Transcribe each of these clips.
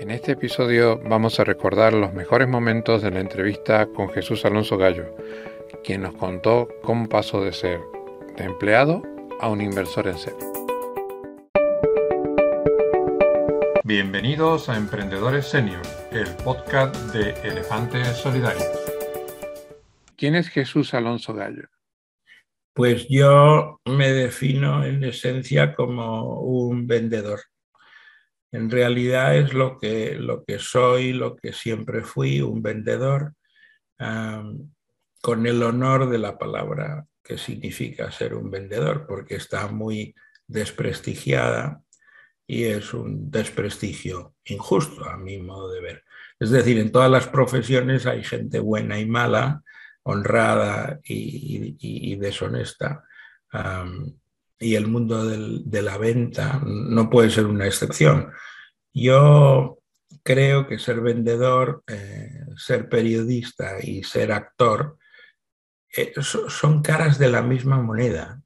En este episodio vamos a recordar los mejores momentos de la entrevista con Jesús Alonso Gallo, quien nos contó cómo pasó de ser de empleado a un inversor en serie. Bienvenidos a Emprendedores Senior, el podcast de Elefantes Solidarios. ¿Quién es Jesús Alonso Gallo? Pues yo me defino en esencia como un vendedor. En realidad es lo que, lo que soy, lo que siempre fui, un vendedor, con el honor de la palabra que significa ser un vendedor, porque está muy desprestigiada y es un desprestigio injusto a mi modo de ver. Es decir, en todas las profesiones hay gente buena y mala, honrada y, deshonesta. Y el mundo de la venta no puede ser una excepción. Yo creo que ser vendedor, eh, ser periodista y ser actor eh, son caras de la misma moneda.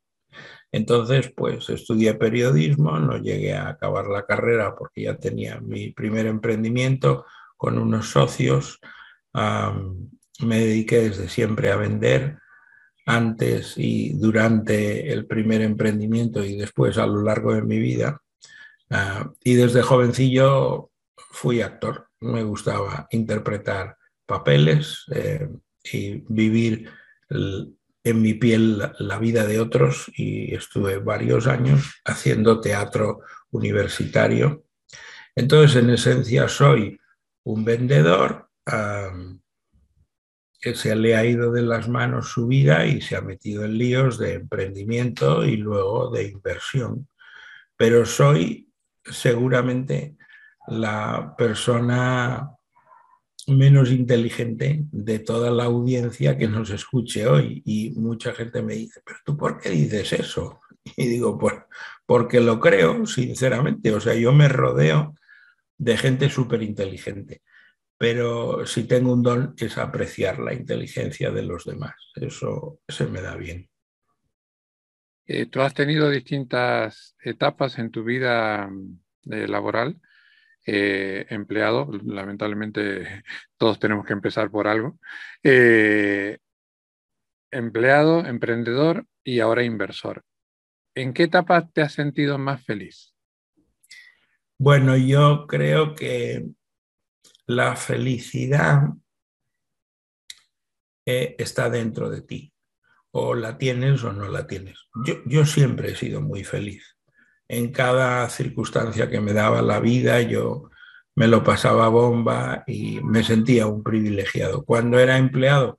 Entonces, pues estudié periodismo, no llegué a acabar la carrera porque ya tenía mi primer emprendimiento con unos socios. me dediqué desde siempre a vender, antes y durante el primer emprendimiento y después a lo largo de mi vida. Ah, y desde jovencillo fui actor. Me gustaba interpretar papeles eh, y vivir en mi piel la vida de otros y estuve varios años haciendo teatro universitario. Entonces, en esencia, soy un vendedor se le ha ido de las manos su vida y se ha metido en líos de emprendimiento y luego de inversión. Pero soy seguramente la persona menos inteligente de toda la audiencia que nos escuche hoy. Y mucha gente me dice, pero tú por qué dices eso? Y digo, pues porque lo creo, sinceramente. O sea, yo me rodeo de gente súper inteligente. Pero si tengo un don es apreciar la inteligencia de los demás. Eso se me da bien. Eh, tú has tenido distintas etapas en tu vida mm, laboral eh, empleado, lamentablemente todos tenemos que empezar por algo, eh, empleado, emprendedor y ahora inversor. ¿En qué etapa te has sentido más feliz? Bueno, yo creo que la felicidad eh, está dentro de ti. O la tienes o no la tienes. yo siempre he sido muy feliz en cada circunstancia que me daba la vida, yo me lo pasaba bomba y me sentía un privilegiado. Cuando era empleado,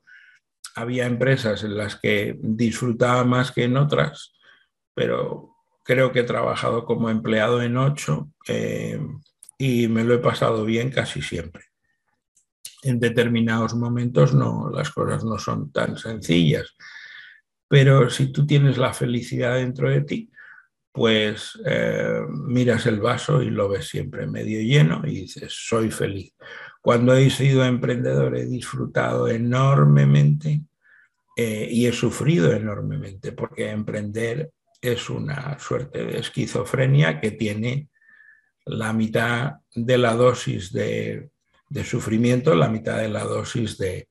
había empresas en las que disfrutaba más que en otras, pero creo que he trabajado como empleado en ocho eh, y me lo he pasado bien casi siempre. En determinados momentos no, las cosas no son tan sencillas, pero si tú tienes la felicidad dentro de ti, pues eh, miras el vaso y lo ves siempre medio lleno y dices, soy feliz. Cuando he sido emprendedor he disfrutado enormemente eh, y he sufrido enormemente, porque emprender es una suerte de esquizofrenia que tiene la mitad de la dosis de, sufrimiento, la mitad de la dosis de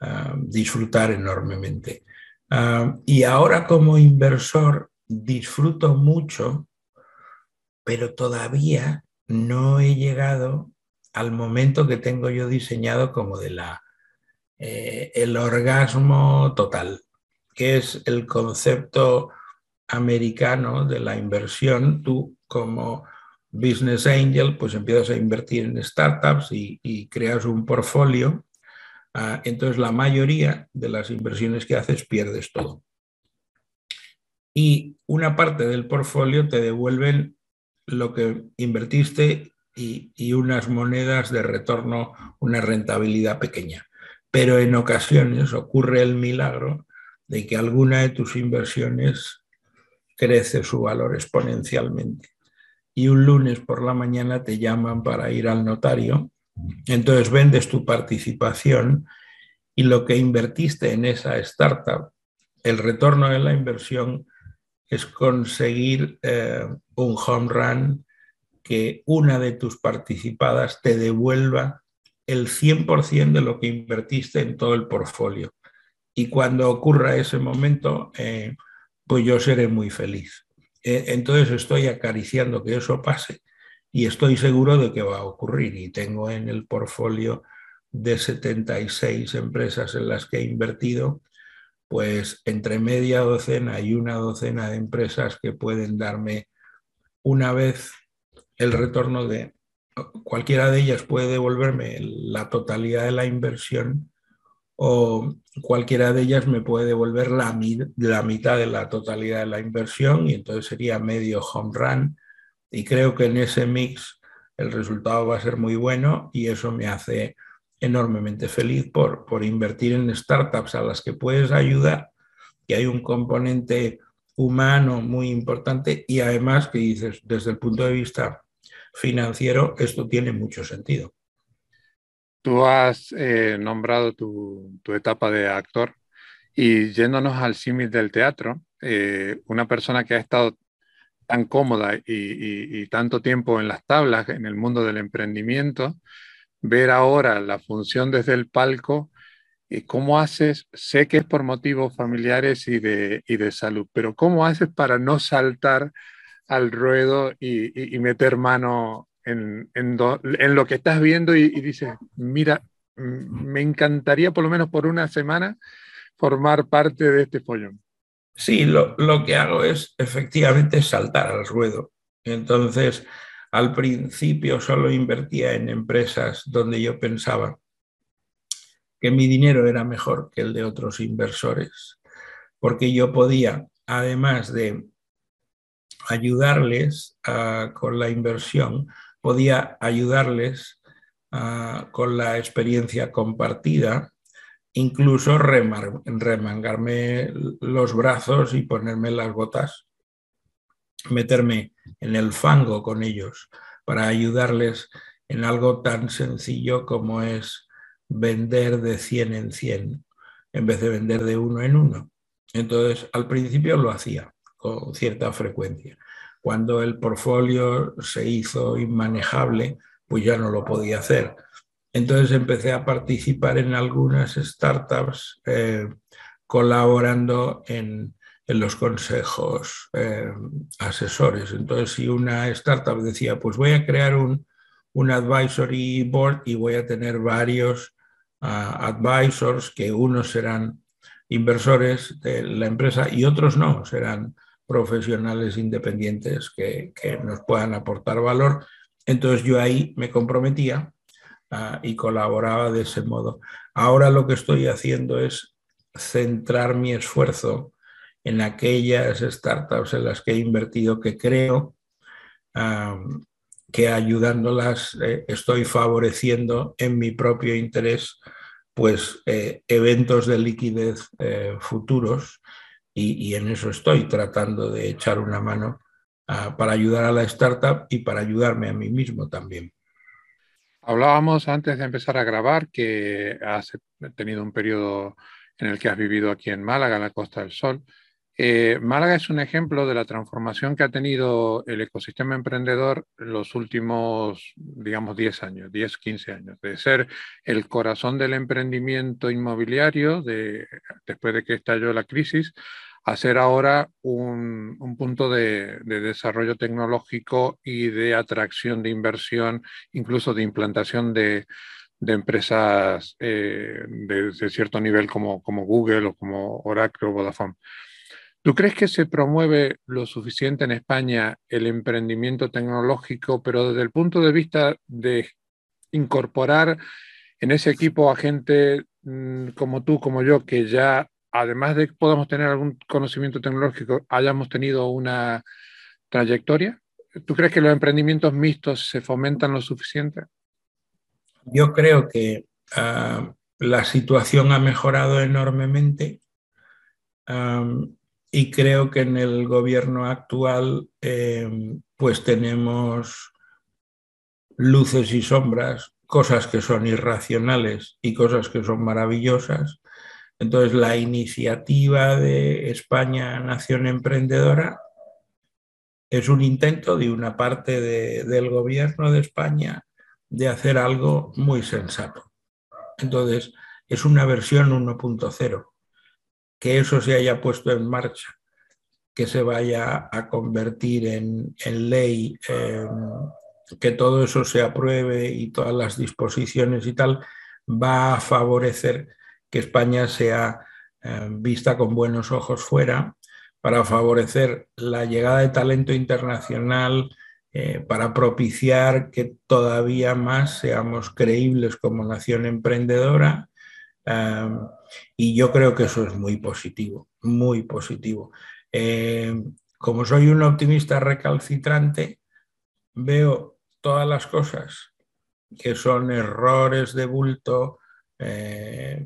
ah, disfrutar enormemente. Ah, y ahora como inversor disfruto mucho, pero todavía no he llegado al momento que tengo yo diseñado como de la eh, el orgasmo total, que es el concepto americano de la inversión. Tú como business angel, pues empiezas a invertir en startups y, creas un portfolio. Ah, entonces la mayoría de las inversiones que haces pierdes todo y una parte del portfolio te devuelven lo que invertiste y, unas monedas de retorno, una rentabilidad pequeña. Pero en ocasiones ocurre el milagro de que alguna de tus inversiones crece su valor exponencialmente. Y un lunes por la mañana te llaman para ir al notario, entonces vendes tu participación y lo que invertiste en esa startup, el retorno de la inversión es conseguir eh, un home run que una de tus participadas te devuelva el 100% de lo que invertiste en todo el portfolio. Y cuando ocurra ese momento, eh, pues yo seré muy feliz. Eh, entonces estoy acariciando que eso pase y estoy seguro de que va a ocurrir. Y tengo en el portfolio de 76 empresas en las que he invertido, pues entre media docena y una docena de empresas que pueden darme una vez el retorno de cualquiera de ellas puede devolverme la totalidad de la inversión o cualquiera de ellas me puede devolver la, mitad de la totalidad de la inversión y entonces sería medio home run y creo que en ese mix el resultado va a ser muy bueno y eso me hace enormemente feliz por, por invertir en startups a las que puedes ayudar, que hay un componente humano muy importante y además que dices, desde el punto de vista financiero, esto tiene mucho sentido. Tú has eh, nombrado tu, etapa de actor. Y yéndonos al símil del teatro, eh, una persona que ha estado tan cómoda y, y, y, tanto tiempo en las tablas en el mundo del emprendimiento, ver ahora la función desde el palco y cómo haces, sé que es por motivos familiares y de, y de salud, pero cómo haces para no saltar al ruedo y, y meter mano en, en, lo que estás viendo y, dices, mira, me encantaría por lo menos por una semana formar parte de este follón. Sí, lo, lo que hago es efectivamente saltar al ruedo. Entonces, al principio solo invertía en empresas donde yo pensaba que mi dinero era mejor que el de otros inversores, porque yo podía, además de ayudarles uh, con la inversión, podía ayudarles uh, con la experiencia compartida, incluso remangarme los brazos y ponerme las botas meterme en el fango con ellos para ayudarles en algo tan sencillo como es vender de 100 en 100 en vez de vender de uno en uno. Entonces, al principio lo hacía con cierta frecuencia. Cuando el portfolio se hizo inmanejable, pues ya no lo podía hacer. Entonces empecé a participar en algunas startups eh, colaborando en, en los consejos eh, asesores. Entonces, si una startup decía, pues voy a crear un, un advisory board y voy a tener varios uh, advisors, que unos serán inversores de la empresa y otros no, serán profesionales independientes que, que nos puedan aportar valor. Entonces yo ahí me comprometía uh, y colaboraba de ese modo. Ahora lo que estoy haciendo es centrar mi esfuerzo en aquellas startups en las que he invertido que creo um, que ayudándolas eh, estoy favoreciendo en mi propio interés pues eh, eventos de liquidez eh, futuros y, y, en eso estoy tratando de echar una mano uh, para ayudar a la startup y para ayudarme a mí mismo también. Hablábamos antes de empezar a grabar que has tenido un periodo en el que has vivido aquí en Málaga, en la Costa del Sol. Eh, Málaga es un ejemplo de la transformación que ha tenido el ecosistema emprendedor en los últimos, digamos, 10 años, 10, 15 años, de ser el corazón del emprendimiento inmobiliario de, después de que estalló la crisis, a ser ahora un, un punto de, de, desarrollo tecnológico y de atracción de inversión, incluso de implantación de, de empresas eh, de, de, cierto nivel como, como Google o como Oracle o Vodafone. ¿Tú crees que se promueve lo suficiente en España el emprendimiento tecnológico, pero desde el punto de vista de incorporar en ese equipo a gente mmm, como tú, como yo, que ya, además de que podamos tener algún conocimiento tecnológico, hayamos tenido una trayectoria? ¿Tú crees que los emprendimientos mixtos se fomentan lo suficiente? Yo creo que uh, la situación ha mejorado enormemente. Y creo que en el gobierno actual eh, pues tenemos luces y sombras, cosas que son irracionales y cosas que son maravillosas. Entonces la iniciativa de España Nación Emprendedora es un intento de una parte del gobierno de España de hacer algo muy sensato. Entonces, es una versión 1.0. Que eso se haya puesto en marcha, que se vaya a convertir en, ley, que todo eso se apruebe y todas las disposiciones y tal, va a favorecer que España sea eh, vista con buenos ojos fuera para favorecer la llegada de talento internacional, eh, para propiciar que todavía más seamos creíbles como nación emprendedora. Y yo creo que eso es muy positivo, muy positivo. Eh, como soy un optimista recalcitrante, veo todas las cosas que son errores de bulto,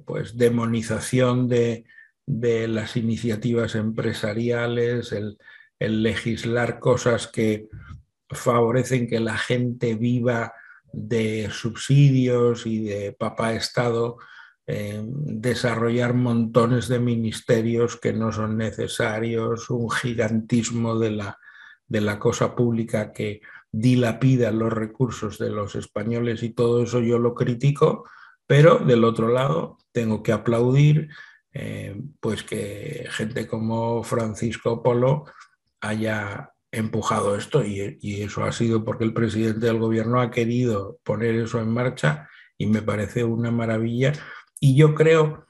pues demonización de, de las iniciativas empresariales, el, legislar cosas que favorecen que la gente viva de subsidios y de papá Estado, eh, desarrollar montones de ministerios que no son necesarios, un gigantismo de la, de la cosa pública que dilapida los recursos de los españoles y todo eso yo lo critico, pero del otro lado tengo que aplaudir eh, pues que gente como Francisco Polo haya empujado esto y, y, eso ha sido porque el presidente del gobierno ha querido poner eso en marcha y me parece una maravilla. Y yo creo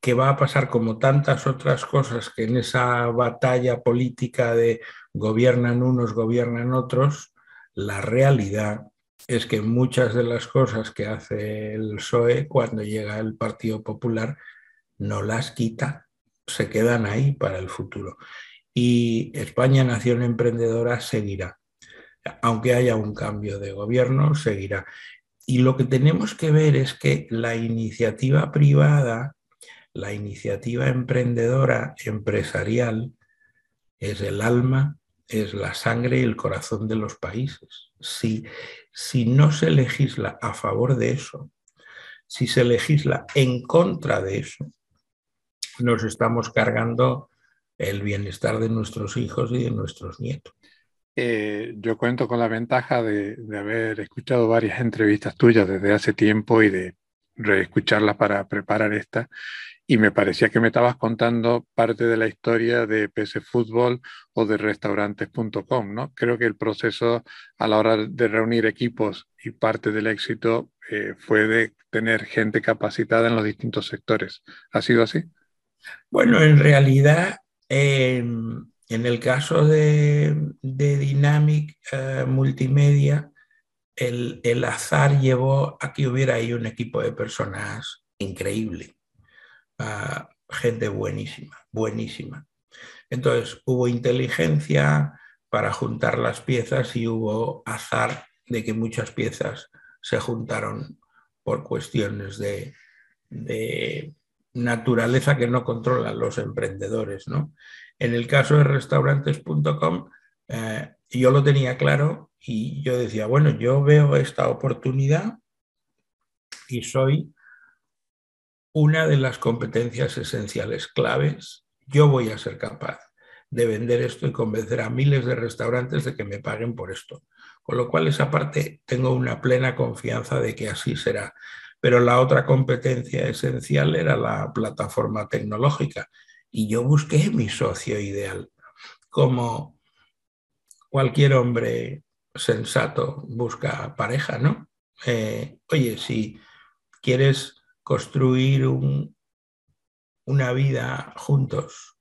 que va a pasar como tantas otras cosas que en esa batalla política de gobiernan unos, gobiernan otros, la realidad es que muchas de las cosas que hace el PSOE cuando llega el Partido Popular no las quita, se quedan ahí para el futuro. Y España, nación emprendedora, seguirá. Aunque haya un cambio de gobierno, seguirá. Y lo que tenemos que ver es que la iniciativa privada, la iniciativa emprendedora, empresarial, es el alma, es la sangre y el corazón de los países. Si, si no se legisla a favor de eso, si se legisla en contra de eso, nos estamos cargando el bienestar de nuestros hijos y de nuestros nietos. Eh, yo cuento con la ventaja de, haber escuchado varias entrevistas tuyas desde hace tiempo y de reescucharlas para preparar esta. Y me parecía que me estabas contando parte de la historia de PC Fútbol o de restaurantes.com, ¿no? Creo que el proceso a la hora de reunir equipos y parte del éxito eh, fue de tener gente capacitada en los distintos sectores. ¿Ha sido así? Bueno, en realidad, em, en el caso de, Dynamic eh, Multimedia, el, azar llevó a que hubiera ahí un equipo de personas increíble, ah, gente buenísima, buenísima. Entonces hubo inteligencia para juntar las piezas y hubo azar de que muchas piezas se juntaron por cuestiones de naturaleza que no controlan los emprendedores. ¿no? En el caso de restaurantes.com, eh, yo lo tenía claro y yo decía, bueno, yo veo esta oportunidad y soy una de las competencias esenciales claves. Yo voy a ser capaz de vender esto y convencer a miles de restaurantes de que me paguen por esto. Con lo cual, esa parte tengo una plena confianza de que así será pero la otra competencia esencial era la plataforma tecnológica. Y yo busqué mi socio ideal, como cualquier hombre sensato busca pareja, ¿no? Eh, oye, si quieres construir una vida juntos,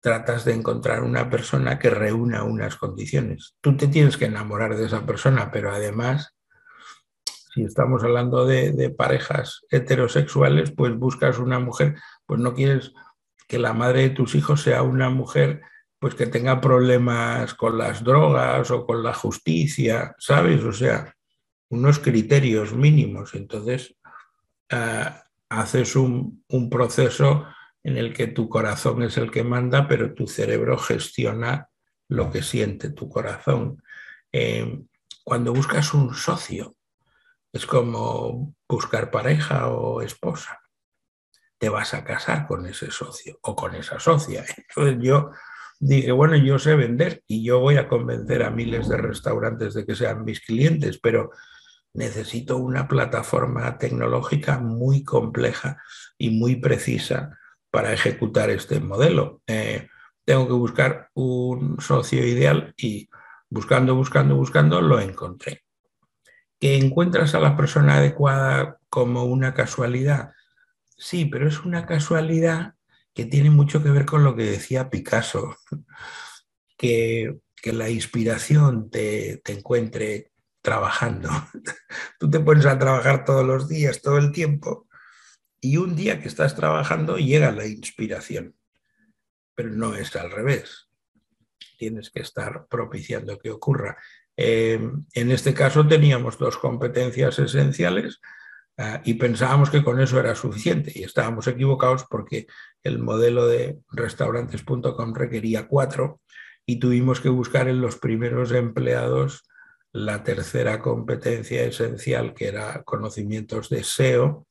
tratas de encontrar una persona que reúna unas condiciones. Tú te tienes que enamorar de esa persona, pero además si estamos hablando de, parejas heterosexuales, pues buscas una mujer, pues no quieres que la madre de tus hijos sea una mujer pues que tenga problemas con las drogas o con la justicia, ¿sabes? O sea, unos criterios mínimos. Entonces, eh, haces un, proceso en el que tu corazón es el que manda, pero tu cerebro gestiona lo que siente tu corazón. Eh, cuando buscas un socio, es como buscar pareja o esposa. Te vas a casar con ese socio o con esa socia. Entonces yo dije, bueno, yo sé vender y yo voy a convencer a miles de restaurantes de que sean mis clientes, pero necesito una plataforma tecnológica muy compleja y muy precisa para ejecutar este modelo. Eh, tengo que buscar un socio ideal y buscando, buscando, buscando, lo encontré. ¿Que encuentras a la persona adecuada como una casualidad? Sí, pero es una casualidad que tiene mucho que ver con lo que decía Picasso, que, la inspiración te, te encuentre trabajando. Tú te pones a trabajar todos los días, todo el tiempo, y un día que estás trabajando llega la inspiración, pero no es al revés. Tienes que estar propiciando que ocurra. Eh, en este caso teníamos dos competencias esenciales ah, y pensábamos que con eso era suficiente y estábamos equivocados porque el modelo de restaurantes.com requería cuatro y tuvimos que buscar en los primeros empleados la tercera competencia esencial que era conocimientos de SEO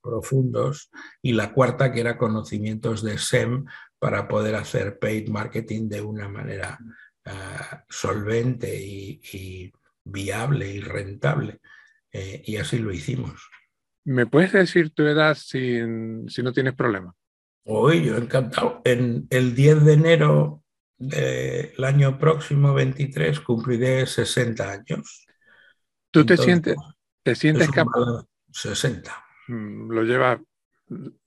profundos y la cuarta que era conocimientos de SEM para poder hacer paid marketing de una manera ah, solvente y, viable y rentable. Eh, y así lo hicimos. ¿Me puedes decir tu edad si, si no tienes problema? Hoy yo encantado. En el 10 de enero del año próximo, 23, cumpliré 60 años. ¿Tú te sientes, te sientes capaz? 60. Mm, lo lleva,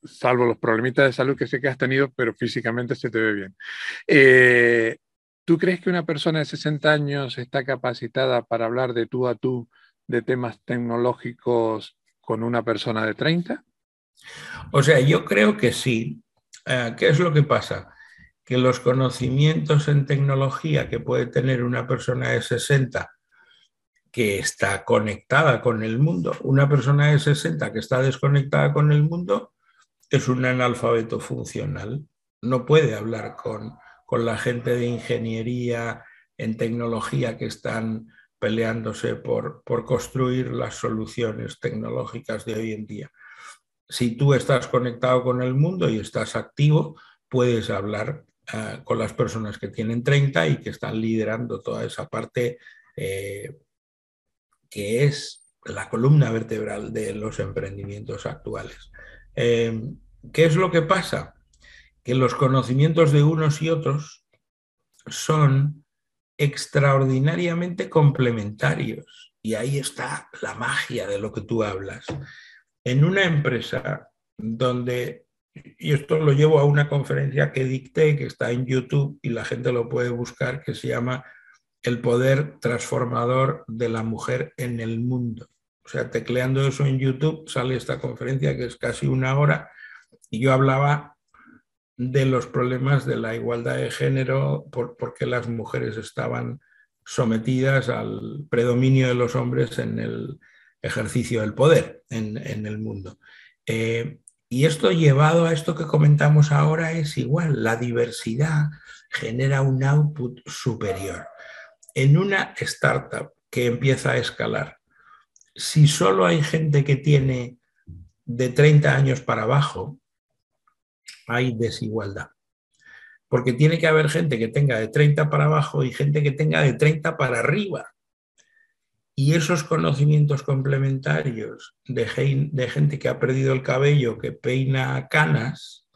salvo los problemitas de salud que sé que has tenido, pero físicamente se te ve bien. Eh, ¿Tú crees que una persona de 60 años está capacitada para hablar de tú a tú de temas tecnológicos con una persona de 30? O sea, yo creo que sí. Eh, ¿Qué es lo que pasa? Que los conocimientos en tecnología que puede tener una persona de 60 que está conectada con el mundo. Una persona de 60 que está desconectada con el mundo es un analfabeto funcional. No puede hablar con, con la gente de ingeniería en tecnología que están peleándose por, por construir las soluciones tecnológicas de hoy en día. Si tú estás conectado con el mundo y estás activo, puedes hablar con las personas que tienen 30 y que están liderando toda esa parte eh, que es la columna vertebral de los emprendimientos actuales. Em, ¿Qué es lo que pasa? Que los conocimientos de unos y otros son extraordinariamente complementarios y ahí está la magia de lo que tú hablas. En una empresa donde, y esto lo llevo a una conferencia que dicté, que está en YouTube y la gente lo puede buscar, que se llama el poder transformador de la mujer en el mundo. O sea, tecleando eso en YouTube sale esta conferencia que es casi una hora y yo hablaba de los problemas de la igualdad de género, por, porque las mujeres estaban sometidas al predominio de los hombres en el ejercicio del poder en, el mundo. Eh, y esto llevado a esto que comentamos ahora es igual, la diversidad genera un output superior en una startup que empieza a escalar, si solo hay gente que tiene de 30 años para abajo, hay desigualdad. Porque tiene que haber gente que tenga de 30 para abajo y gente que tenga de 30 para arriba. Y esos conocimientos complementarios de, gente que ha perdido el cabello, que peina canas,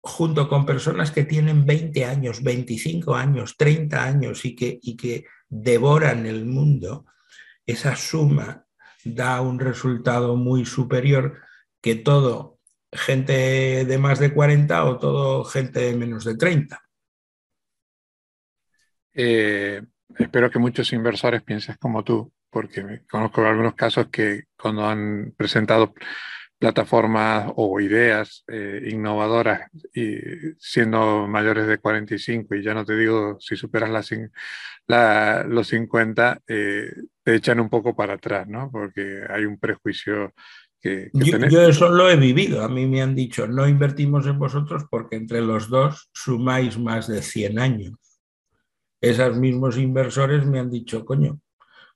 junto con personas que tienen 20 años, 25 años, 30 años y que, y que devoran el mundo, esa suma da un resultado muy superior que todo gente de más de 40 o todo gente de menos de 30. Eh, espero que muchos inversores piensen como tú, porque conozco algunos casos que cuando han presentado plataformas o ideas eh, innovadoras y siendo mayores de 45 y ya no te digo si superas los 50, eh, te echan un poco para atrás, ¿no? Porque hay un prejuicio que... yo, yo, eso lo he vivido. A mí me han dicho, no invertimos en vosotros porque entre los dos sumáis más de 100 años. Esos mismos inversores me han dicho, coño,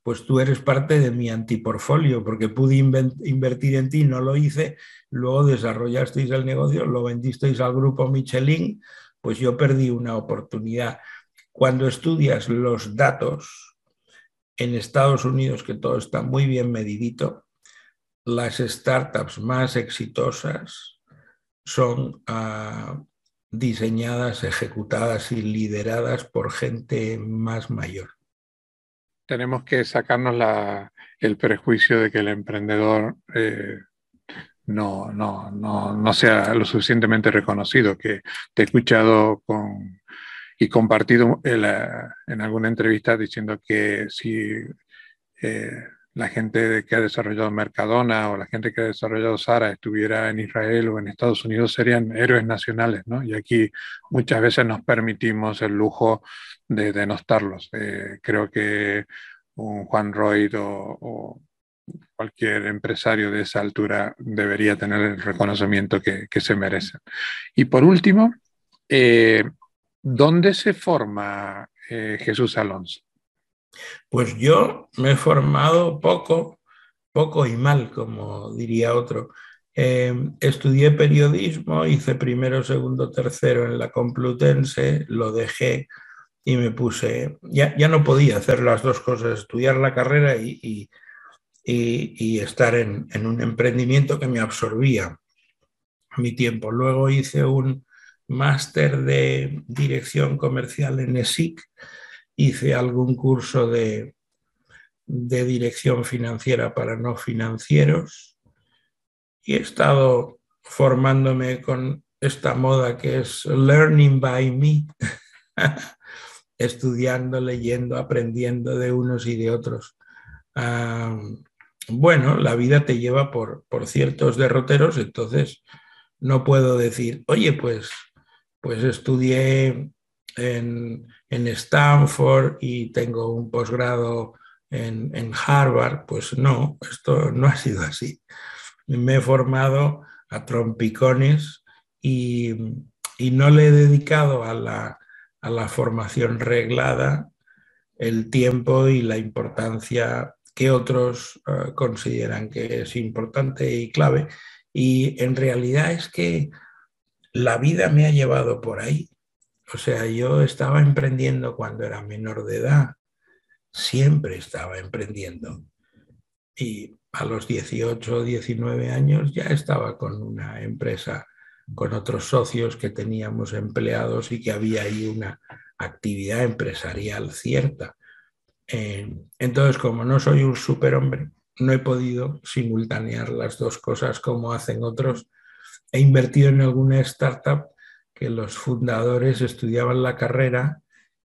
pues tú eres parte de mi antiportfolio, porque pude invertir en ti, no lo hice, luego desarrollasteis el negocio, lo vendisteis al grupo Michelin pues yo perdí una oportunidad. Cuando estudias los datos en Estados Unidos, que todo está muy bien medidito, las startups más exitosas son ah, diseñadas, ejecutadas y lideradas por gente más mayor. Tenemos que sacarnos el prejuicio de que el emprendedor eh, no, no, no, no, sea lo suficientemente reconocido, que te he escuchado con, y compartido en alguna entrevista diciendo que si eh, la gente que ha desarrollado Mercadona o la gente que ha desarrollado Sara estuviera en Israel o en Estados Unidos serían héroes nacionales, ¿no? Y aquí muchas veces nos permitimos el lujo de denostarlos. Eh, creo que un Juan Roy o, cualquier empresario de esa altura debería tener el reconocimiento que, se merecen. Y por último, eh, ¿dónde se forma eh, Jesús Alonso? Pues yo me he formado poco, poco y mal, como diría otro. Em, estudié periodismo, hice primero, segundo, tercero en la Complutense, lo dejé y me puse, ya, ya no podía hacer las dos cosas, estudiar la carrera y, y, estar en, en, un emprendimiento que me absorbía mi tiempo. Luego hice un máster de dirección comercial en ESIC hice algún curso de, dirección financiera para no financieros y he estado formándome con esta moda que es learning by me, estudiando, leyendo, aprendiendo de unos y de otros. bueno, la vida te lleva por, por, ciertos derroteros, entonces no puedo decir, oye, pues, pues estudié en, Stanford y tengo un posgrado en, Harvard, pues no, esto no ha sido así. Me he formado a trompicones y, no le he dedicado a la, formación reglada el tiempo y la importancia que otros eh, consideran que es importante y clave. Y en realidad es que la vida me ha llevado por ahí. O sea, yo estaba emprendiendo cuando era menor de edad, siempre estaba emprendiendo. Y a los 18 o 19 años ya estaba con una empresa, con otros socios que teníamos empleados y que había ahí una actividad empresarial cierta. Eh, entonces, como no soy un superhombre, no he podido simultanear las dos cosas como hacen otros. He invertido en alguna startup que los fundadores estudiaban la carrera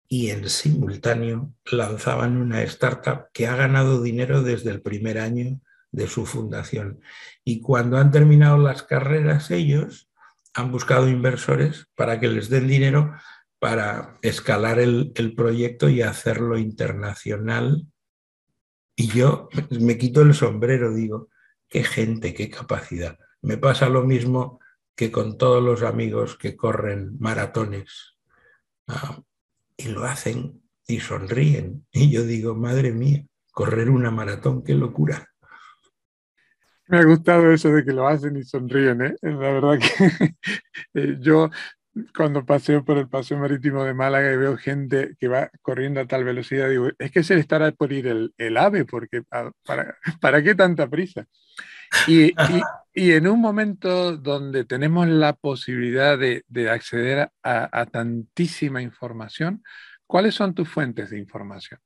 y en simultáneo lanzaban una startup que ha ganado dinero desde el primer año de su fundación. Y cuando han terminado las carreras ellos han buscado inversores para que les den dinero para escalar el, proyecto y hacerlo internacional. Y yo me quito el sombrero, digo, qué gente, qué capacidad. Me pasa lo mismo que con todos los amigos que corren maratones ah, y lo hacen y sonríen. Y yo digo, madre mía, correr una maratón, qué locura. Me ha gustado eso de que lo hacen y sonríen. ¿eh? La verdad que eh, yo cuando paseo por el paseo marítimo de Málaga y veo gente que va corriendo a tal velocidad, digo, es que se le estará por ir el, el ave, porque ah, para, ¿para qué tanta prisa? Y, en un momento donde tenemos la posibilidad de, acceder a, tantísima información, ¿cuáles son tus fuentes de información?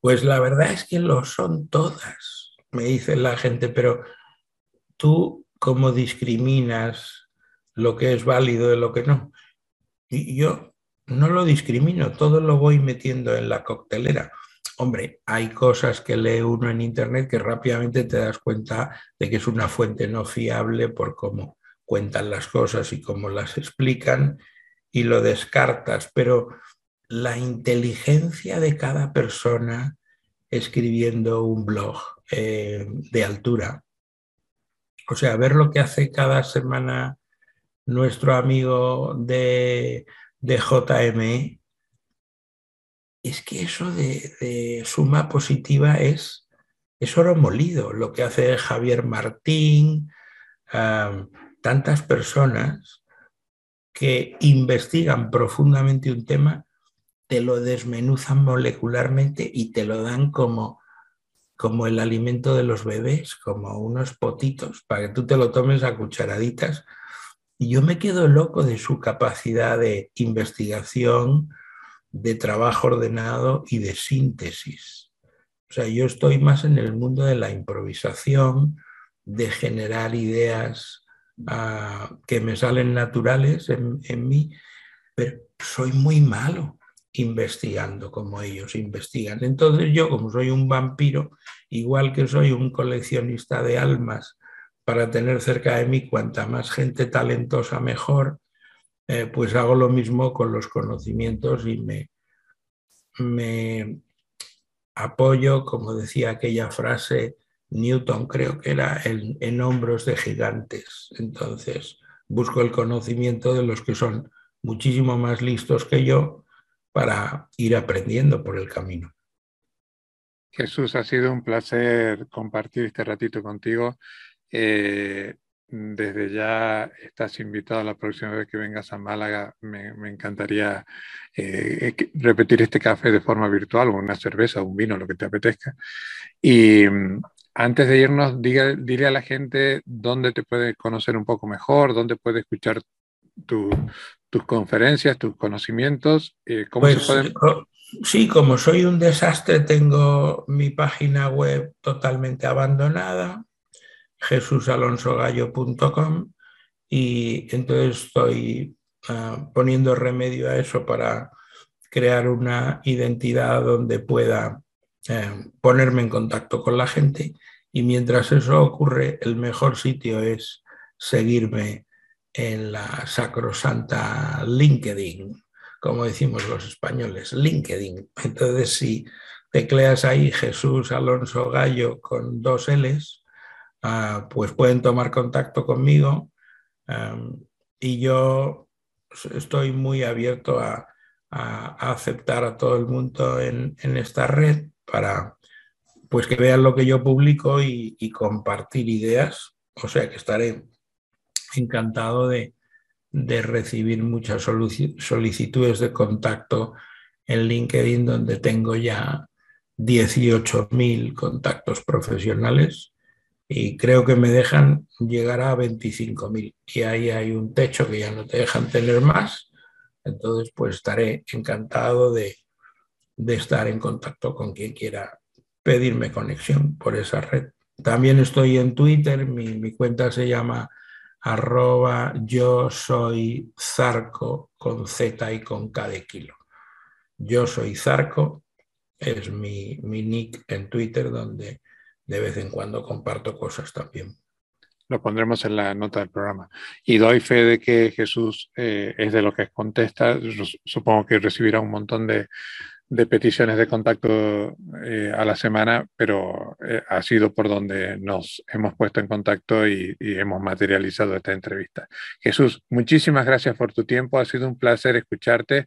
Pues la verdad es que lo son todas, me dice la gente, pero tú cómo discriminas lo que es válido de lo que no. Y yo no lo discrimino, todo lo voy metiendo en la coctelera. Hombre, hay cosas que lee uno en Internet que rápidamente te das cuenta de que es una fuente no fiable por cómo cuentan las cosas y cómo las explican y lo descartas, pero la inteligencia de cada persona escribiendo un blog eh, de altura, o sea, ver lo que hace cada semana nuestro amigo de, de JME, es que eso de, suma positiva es, es, oro molido, lo que hace Javier Martín, tantas personas que investigan profundamente un tema, te lo desmenuzan molecularmente y te lo dan como, como el alimento de los bebés, como unos potitos, para que tú te lo tomes a cucharaditas. Y yo me quedo loco de su capacidad de investigación, de trabajo ordenado y de síntesis. O sea, yo estoy más en el mundo de la improvisación, de generar ideas ah, que me salen naturales en, en mí, pero soy muy malo investigando como ellos investigan. Entonces yo, como soy un vampiro, igual que soy un coleccionista de almas, para tener cerca de mí cuanta más gente talentosa mejor, eh, pues hago lo mismo con los conocimientos y me, me apoyo, como decía aquella frase, Newton creo que era, en, en hombros de gigantes. Entonces busco el conocimiento de los que son muchísimo más listos que yo para ir aprendiendo por el camino. Jesús, ha sido un placer compartir este ratito contigo. Eh, desde ya estás invitado la próxima vez que vengas a Málaga. Me, encantaría eh, repetir este café de forma virtual, o una cerveza, un vino, lo que te apetezca. Y mm, antes de irnos, diga, dile a la gente dónde te puede conocer un poco mejor, dónde puede escuchar tus conferencias, tus conocimientos. Eh, ¿cómo se pues, pueden... Sí, como soy un desastre, tengo mi página web totalmente abandonada jesusalonsogallo.com y entonces estoy ah, poniendo remedio a eso para crear una identidad donde pueda eh, ponerme en contacto con la gente y mientras eso ocurre el mejor sitio es seguirme en la sacrosanta LinkedIn, como decimos los españoles, LinkedIn. Entonces si tecleas ahí Jesús Alonso Gallo con dos L's, Ah, pues pueden tomar contacto conmigo y yo estoy muy abierto a, aceptar a todo el mundo en, esta red para pues que vean lo que yo publico y, compartir ideas. O sea que estaré encantado de, de recibir muchas solicitudes de contacto en LinkedIn, donde tengo ya 18.000 contactos profesionales y creo que me dejan llegar a 25.000 y ahí hay un techo que ya no te dejan tener más. Entonces, pues estaré encantado de, estar en contacto con quien quiera pedirme conexión por esa red. También estoy en Twitter, mi, cuenta se llama arroba yo soy Zarco con Z y con K de kilo. Yo soy Zarco, es mi, mi nick en Twitter donde de vez en cuando comparto cosas también. Lo pondremos en la nota del programa. Y doy fe de que Jesús eh, es de lo que contesta. supongo que recibirá un montón de, peticiones de contacto eh, a la semana, pero eh, ha sido por donde nos hemos puesto en contacto y, hemos materializado esta entrevista. Jesús, muchísimas gracias por tu tiempo. Ha sido un placer escucharte.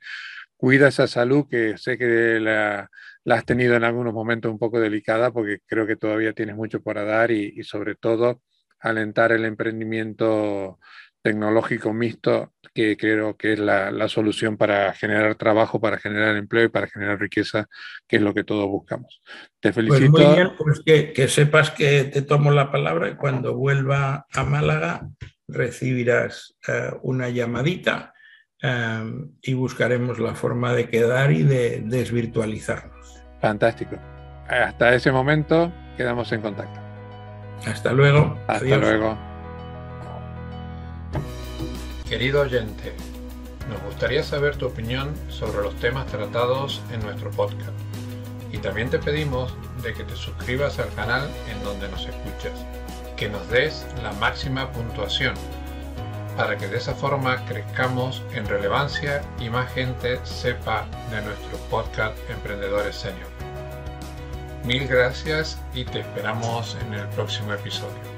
Cuida esa salud, que sé que la, la has tenido en algunos momentos un poco delicada porque creo que todavía tienes mucho para dar y, sobre todo alentar el emprendimiento tecnológico mixto, que creo que es la, solución para generar trabajo, para generar empleo y para generar riqueza, que es lo que todos buscamos. Te pues felicito. Pues muy bien, pues que, sepas que te tomo la palabra y cuando vuelva a Málaga recibirás eh, una llamadita eh, y buscaremos la forma de quedar y de desvirtualizarnos. Fantástico. Hasta ese momento quedamos en contacto. Hasta luego. Hasta luego. Querido oyente, nos gustaría saber tu opinión sobre los temas tratados en nuestro podcast. Y también te pedimos de que te suscribas al canal en donde nos escuchas, que nos des la máxima puntuación, para que de esa forma crezcamos en relevancia y más gente sepa de nuestro podcast Emprendedores Senior. Mil gracias y te esperamos en el próximo episodio.